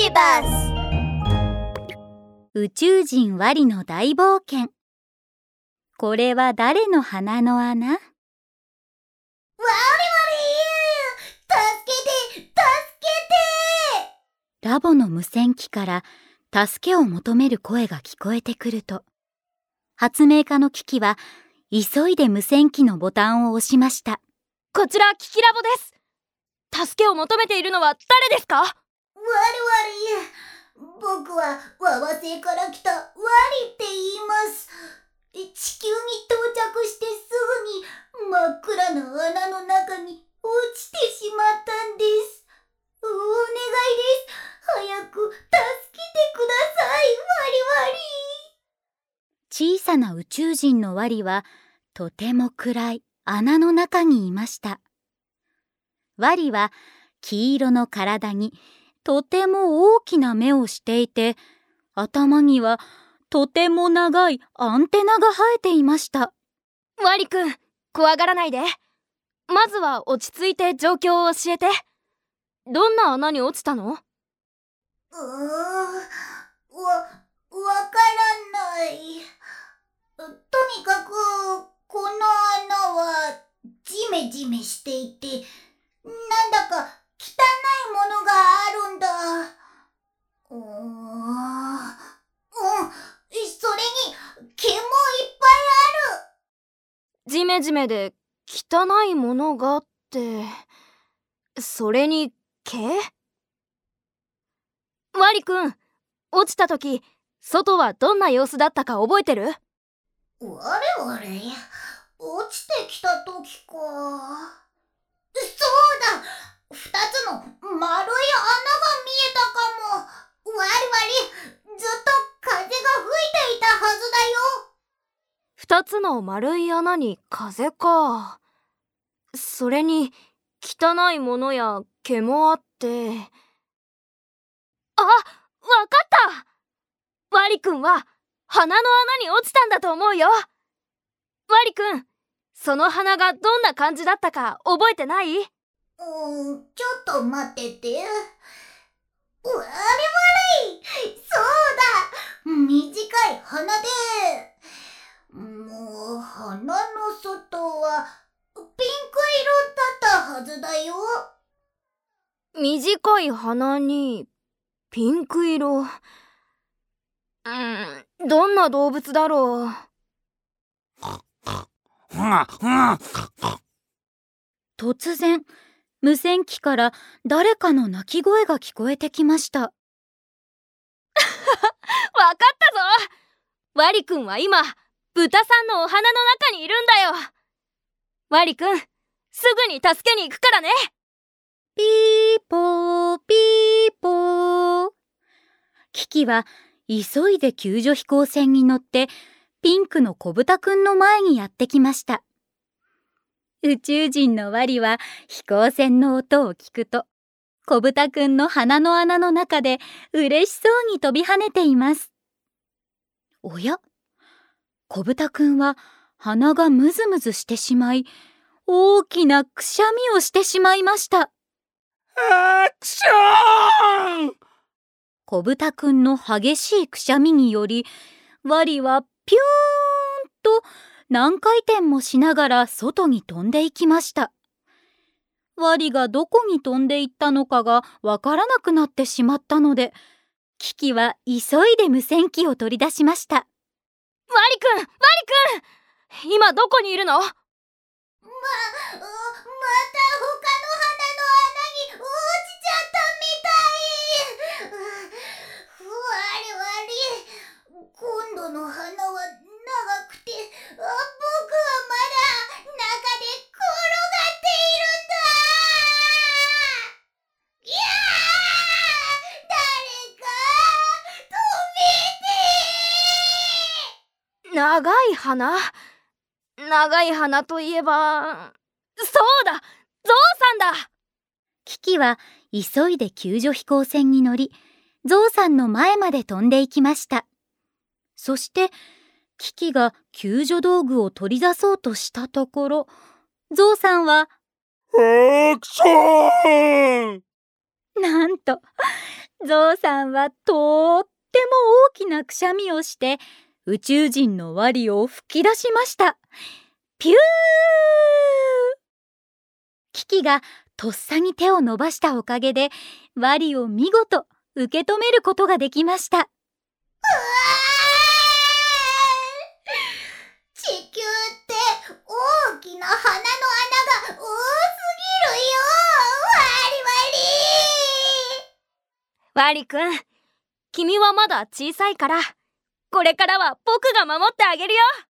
ビバス宇宙人ワリの大冒険。これは誰の花の穴？ワリワリ助けて助けて。ラボの無線機から助けを求める声が聞こえてくると。発明家のキキは急いで無線機のボタンを押しました。こちらキキラボです。助けを求めているのは誰ですか？わりわり僕はワワ星から来たワリって言います。地球に到着してすぐに真っ暗な穴の中に落ちてしまったんです。お願いです。早く助けてくださいワリワリ。小さな宇宙人のワリはとても暗い穴の中にいました。ワリは黄色の体にとても大きな目をしていて頭にはとても長いアンテナが生えていました。ワリくん怖がらないで。まずは落ち着いて状況を教えて。どんな穴に落ちたの？うーんわわからない。とにかくこの穴はジメジメしていてジメジメで汚いものがってそれに毛？ワリくん落ちた時外はどんな様子だったか覚えてる？我々落ちてきた時か。二つの丸い穴に風か。それに、汚いものや毛もあって。あ、わかったワリくんは花の穴に落ちたんだと思うよワリくんその花がどんな感じだったか覚えてない？うんちょっと待ってて。わりわりそうだ短い花で、外はピンク色だったはずだよ。短い花にピンク色。うん、どんな動物だろう。突然、無線機から誰かの鳴き声が聞こえてきました。わかったぞワリくんは今、豚さんのお花の中にいるんだよワリくん、すぐに助けに行くからねピーポーピーポー。キキは急いで救助飛行船に乗ってピンクの小豚くんの前にやってきました。宇宙人のワリは飛行船の音を聞くと小豚くんの鼻の穴の中で嬉しそうに飛び跳ねています。おや？小豚くんは鼻がムズムズしてしまい大きなくしゃみをしてしまいました。あくしゃーん小豚くんの激しいくしゃみによりワリはピューンと何回転もしながら外に飛んでいきました。ワリがどこに飛んでいったのかがわからなくなってしまったのでキキは急いで無線機を取り出しました。ワリくんワリくん今どこにいるの？ま、また他の花長い花。長い花といえばそうだゾウさんだ。キキは急いで救助飛行船に乗りゾウさんの前まで飛んでいきました。そしてキキが救助道具を取り出そうとしたところゾウさんはアクションなんとゾウさんはとっても大きなくしゃみをして宇宙人のワリを吹き出しました。ピュー。キキがとっさに手を伸ばしたおかげでワリを見事受け止めることができました。うわー地球って大きな鼻の穴が多すぎるよワリくん君はまだ小さいからこれからは僕が守ってあげるよ。